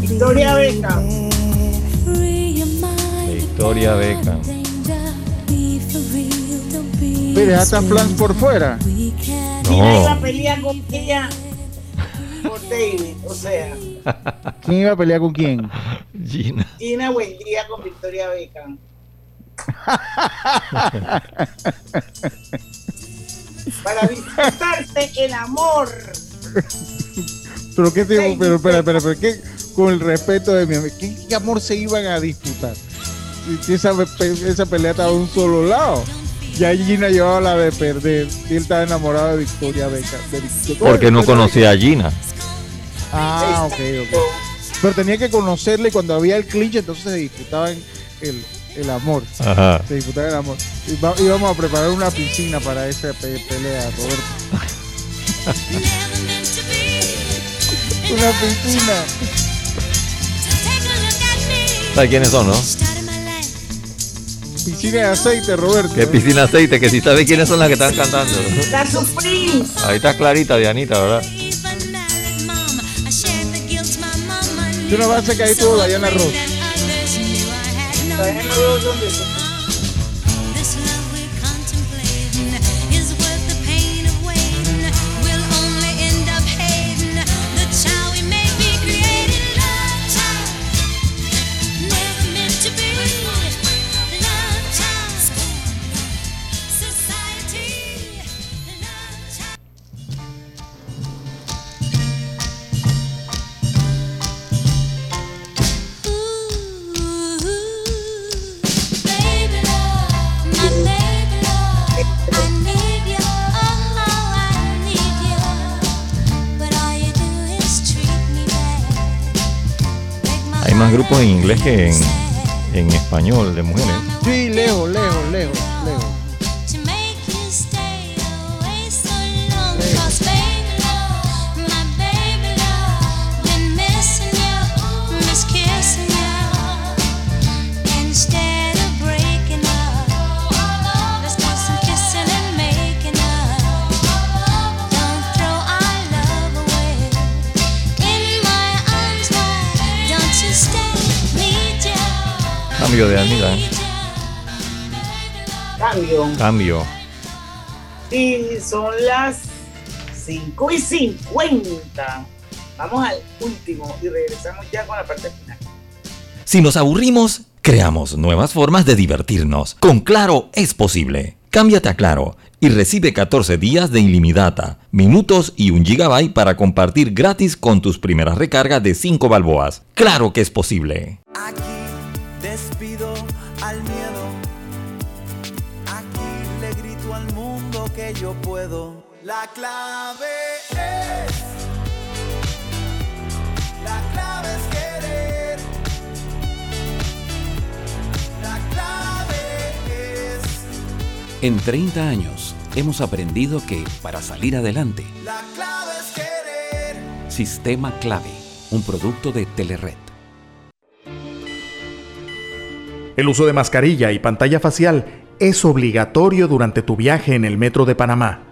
A: Victoria Beca.
B: Victoria Beckham.
C: Mire, hasta plans por fuera.
A: Mira, iba a pelear con ella por David. O sea,
C: ¿Quién iba a pelear con quién?
B: Gina.
A: Gina Buendía con Victoria Beca. Para disfrutarse el amor.
C: Pero qué tipo, pero espera, espera, pero qué con el respeto de mi amigo, ¿qué, qué amor se iban a disputar? Si, si esa, esa pelea estaba de un solo lado. Ya Gina llevaba la de perder. Y él estaba enamorado de Victoria Beca. de Vic-
B: Porque no conocía a Gina.
C: Ah, ok, ok. Pero tenía que conocerle y cuando había el clinch, entonces se disputaban el, el amor.
B: Ajá.
C: Se disputaban el amor. Y va- íbamos a preparar una piscina para esa pe- pelea, Roberto. una piscina.
B: ¿Sabes quiénes son, no?
C: Piscina de aceite, Roberto.
B: Que piscina aceite, que si sabes quiénes son las que están cantando.
A: La Supreme.
B: Ahí está clarita, Dianita, ¿verdad?
C: Tú no vas a caer todo Diana Ross.
B: Grupos en inglés que en, en español de mujeres.
C: Sí, lejos, lejos, lejos, lejos.
B: Cambio de Anita. ¿eh?
A: Cambio.
B: Cambio.
A: Y son las 5 y 50. Vamos al último y regresamos ya con la parte final.
K: Si nos aburrimos, creamos nuevas formas de divertirnos. Con Claro es posible. Cámbiate a Claro y recibe 14 días de ilimitada, minutos y un gigabyte para compartir gratis con tus primeras recargas de 5 balboas. ¡Claro que es posible!
R: La clave es. La clave es querer. La clave es.
H: En 30 años hemos aprendido que para salir adelante,
R: La clave es querer.
H: Sistema Clave, un producto de Telered.
S: El uso de mascarilla y pantalla facial es obligatorio durante tu viaje en el metro de Panamá.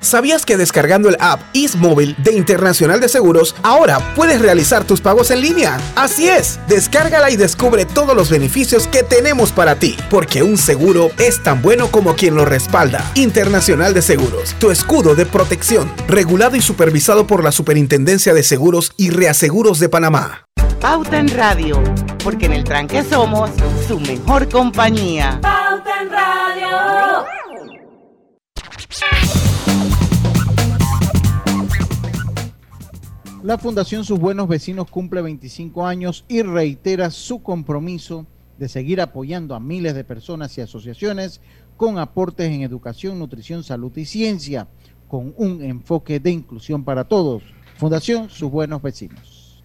T: ¿Sabías que descargando el app Móvil de Internacional de Seguros, ahora puedes realizar tus pagos en línea? Así es, descárgala y descubre todos los beneficios que tenemos para ti, porque un seguro es tan bueno como quien lo respalda. Internacional de Seguros, tu escudo de protección, regulado y supervisado por la Superintendencia de Seguros y Reaseguros de Panamá.
L: Pauta en Radio, porque en el tranque somos su mejor compañía.
D: Pauta en Radio.
C: La Fundación Sus Buenos Vecinos cumple 25 años y reitera su compromiso de seguir apoyando a miles de personas y asociaciones con aportes en educación, nutrición, salud y ciencia, con un enfoque de inclusión para todos. Fundación Sus Buenos Vecinos.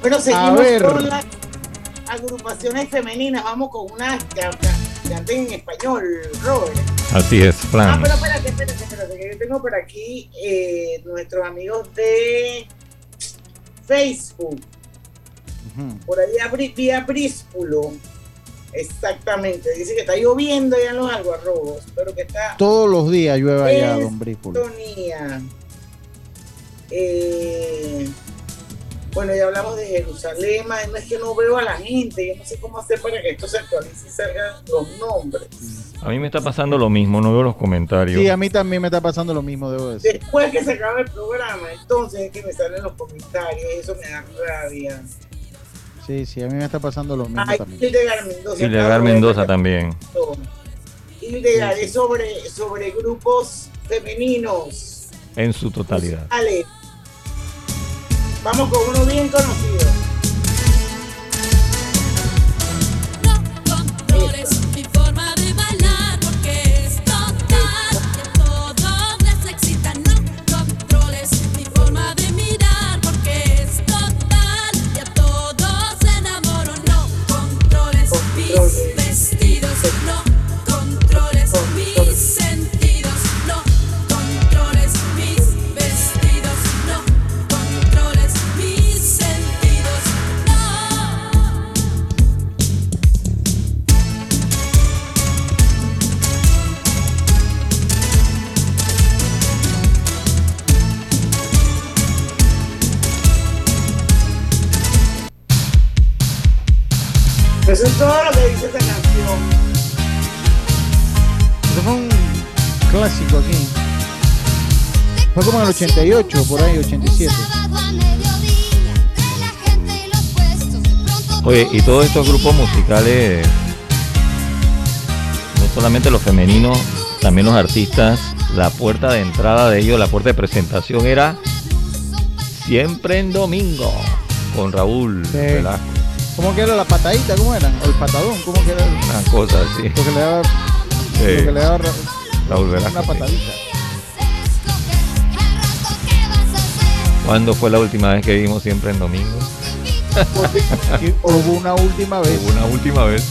A: Bueno, seguimos
C: ver.
A: con las agrupaciones femeninas. Vamos con unas que, que canten en español, Robert.
B: Así es,
A: Ah,
B: Fran.
A: pero espérate, espérate, espérate, tengo por aquí eh, nuestros amigos de Facebook. Por ahí abrí, vía Bríspulo. Exactamente. Dice que está lloviendo ya en los algarrobos, pero que está
C: Todos los días llueve allá, don
A: sintonía. Eh, bueno, ya hablamos de Jerusalén. No es que no veo a la gente. Yo no sé cómo hacer para que esto se actualice y salgan los nombres.
B: A mí me está pasando lo mismo, no veo los comentarios.
C: Sí, a mí también me está pasando lo mismo, debo decir.
A: Después que se acaba el programa, entonces es que me salen los comentarios. y Eso me da rabia.
C: Sí, sí, a mí me está pasando lo mismo
A: Ay,
C: también.
A: Mendoza.
B: Hildegard Mendoza también.
A: Hildegard, es sobre, sobre grupos femeninos.
B: En su totalidad.
A: Ale, vamos con uno bien conocido.
C: Clásico aquí. Fue como en el 88, por ahí, 87.
B: Oye, y todos estos grupos musicales, no solamente los femeninos, también los artistas, la puerta de entrada de ellos, la puerta de presentación era siempre en domingo con Raúl
C: Sí.
B: Velasco.
C: ¿Cómo que era la patadita? ¿Cómo era? ¿O el patadón? ¿Cómo que era?
B: Una cosa así.
C: Lo que le daba,
B: Sí.
C: lo que le daba
B: Raúl Velasco.
C: una patadita.
B: ¿Cuándo fue la última vez que vimos siempre en domingo?
C: Y hubo una última vez.
B: Hubo una última vez.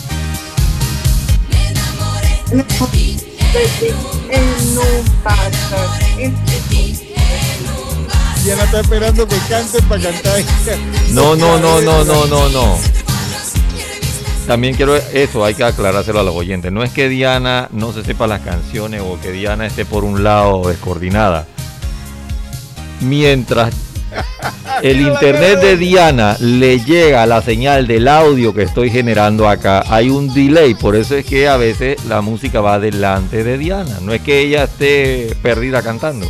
C: Ya no está esperando que cante para cantar.
B: No, no, no, no, no, no, no. También quiero eso, hay que aclarárselo a los oyentes. No es que Diana no se sepa las canciones o que Diana esté por un lado descoordinada. Mientras el internet de Diana le llega la señal del audio que estoy generando acá, hay un delay. Por eso es que a veces la música va delante de Diana. No es que ella esté perdida cantando.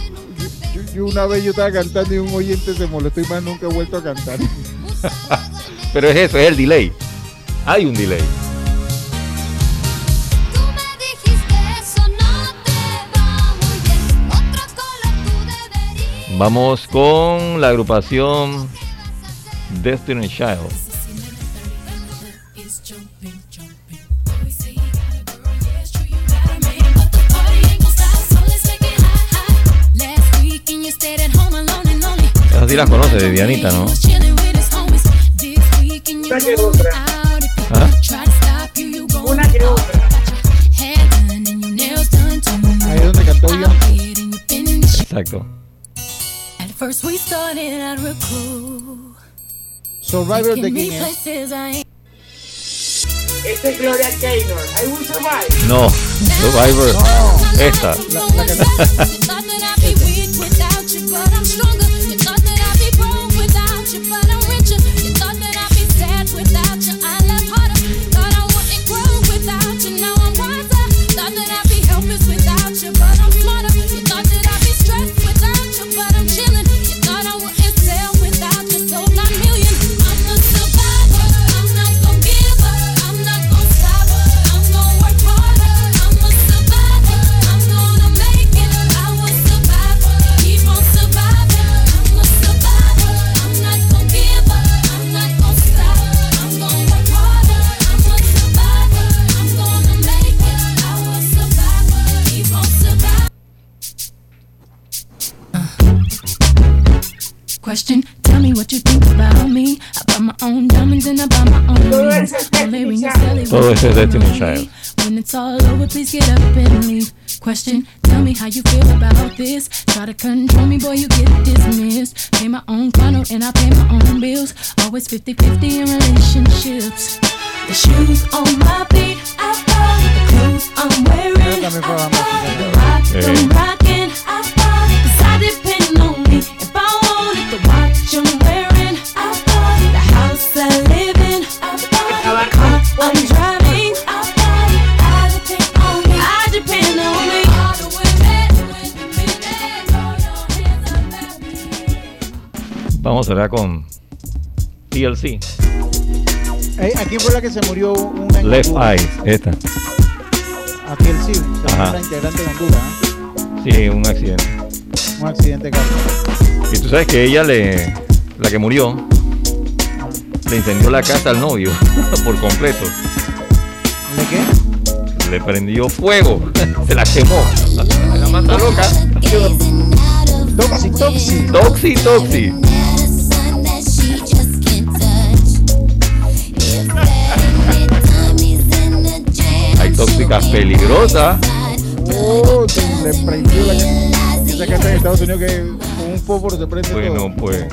C: Yo, yo una vez yo estaba cantando y un oyente se molestó y más nunca he vuelto a cantar.
B: Pero es eso, es el delay. Hay un delay. Vamos con la agrupación Destiny Child. Esas sí las conoces de Dianita, ¿no?
C: Ahí es donde cantó yo.
B: Exacto.
M: At first we started out real cool.
C: Survivor de
M: Taking me
C: quién es.
M: places I ain't
A: Este es Gloria Gaynor. I will survive.
B: No, Survivor. Esta.
M: thought that your celly
B: Todo eso Destiny Child.
M: when it's all over, please get up and leave. Question, tell me how you feel about this. Try to control me, boy, you get dismissed. Pay my own condo and I pay my own bills. Always 50 50 in relationships. The shoes on my feet, I bought it. The clothes I'm wearing, I bought. The watch. I'm rocking, I bought it. Cause I depend on me. If I want it, the watch I'm wearing, I bought. The house I live in, I bought. The car I'm driving,
B: Vamos ahora con TLC.
C: Eh, ¿A quién fue la que se murió un año?
B: Left Eyes, esta.
C: Aquí el sí, la integrante de Honduras. ¿eh?
B: Sí, un accidente.
C: Un accidente de carro.
B: Y tú sabes que ella le. La que murió. Le incendió la casa al novio. por completo.
C: ¿De qué?
B: Le prendió fuego. Se la quemó. La mata loca.
C: Toxi, toxi.
B: Toxi, toxi. Tóxicas peligrosas.
C: Oh, te- le prendió la. Esa casa en Estados Unidos que con un fósforo se prende todo.
B: Bueno, pues.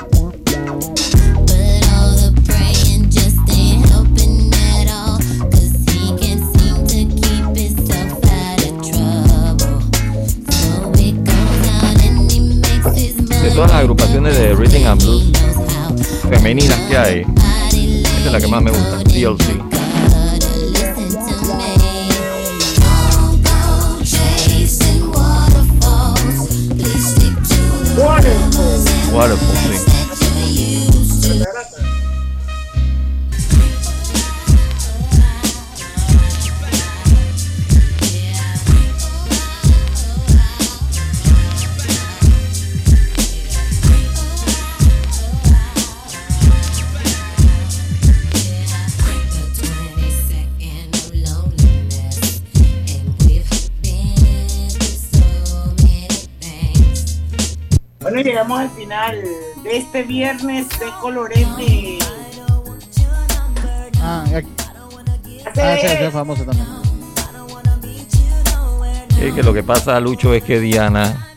B: De todas las agrupaciones de Rhythm and Blues femeninas que hay, esta es la que más me gusta, TLC. Waterfall, sí.
A: Llegamos al final de este viernes de colorete.
C: Ah, y aquí- ah, ese es famoso también.
B: Es que lo que pasa, Lucho, es que Diana,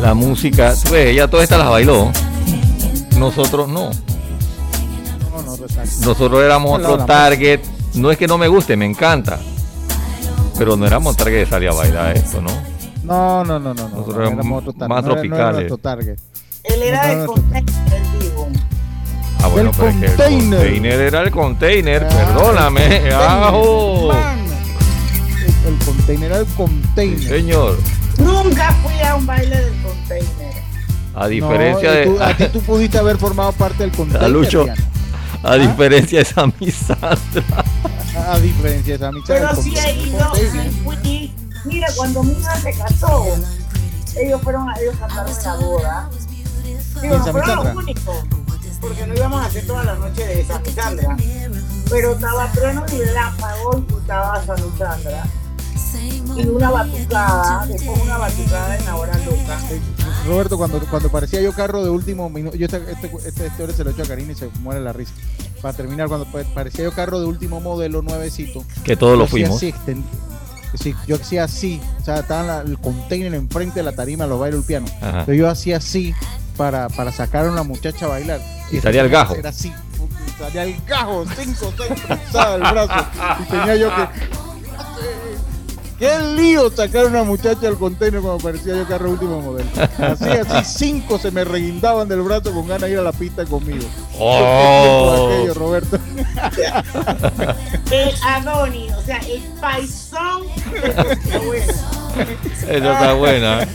B: la música, tú ves, ella todas estas las bailó. Nosotros no.
C: Exacto.
B: Nosotros éramos otro target. No es que no me guste, me encanta. Pero no éramos target de salir a bailar esto, ¿no?
C: No, no, no, no. no,
B: Nosotros
C: no,
B: éramos
C: otro target,
B: más
C: no era- no era
B: tropicales.
A: Él era contexto del vivo.
B: Ah, bueno,
C: El
B: pero es que el
C: container.
B: container era el container,
C: Ah,
B: perdóname.
C: el container.
B: ¡Ajo!
C: El, el container era el container.
B: Señor,
A: Nunca fui a un baile del container.
B: a diferencia
C: No, y tú-
B: de.
C: a ti tú pudiste haber formado parte del container.
B: A Lucho,
C: Diana.
B: a diferencia de esa misandra.
C: A, diferencia de esa amistad.
A: Pero
C: del
A: sí he
C: container.
A: ido, sí fui. Mira, cuando mi hija se casó, ellos fueron a ellos cantaron en la boda. Digo,
C: ¿En
A: no fueron los únicos, porque no íbamos a hacer toda la noche de San Sandra. Pero estaba trueno y relámpago y estaba San Sandra. Y una batucada, después una batucada en la hora loca.
C: Roberto, cuando, cuando parecía yo carro de último minuto, yo este, este, este historia se lo echo a Karina y se muere la risa. Para terminar, cuando pa- parecía yo carro de último modelo nuevecito.
B: Que todos lo fuimos.
C: Sí, yo hacía así, o sea, estaba el container enfrente de la tarima, los bailes piano.
B: Ajá.
C: Entonces yo hacía así para, para sacar a una muchacha a bailar.
B: Y salía el gajo.
C: Era así, salía el gajo, cinco, seis el brazo. Y tenía yo que. Qué lío sacar a una muchacha del container cuando parecía yo carro último modelo. Así, así, cinco se me reguindaban del brazo con ganas de ir a la pista conmigo.
B: Oh.
C: Aquello, Roberto.
A: El Adoni, o sea, el paisón de los.
B: Esa está buena.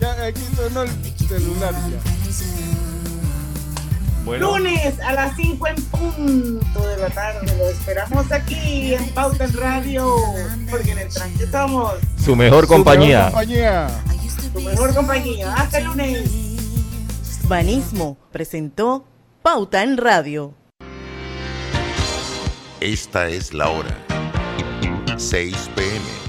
C: Ya, aquí sonó el celular ya.
B: Bueno,
A: Lunes a las 5 en punto de la tarde. Lo esperamos aquí en Pauta en Radio. Porque en el tranque somos
B: su mejor compañía.
C: compañía.
A: tu mejor compañía. Hasta el lunes.
L: Banismo presentó Pauta en Radio.
I: Esta es la hora. 6 pm.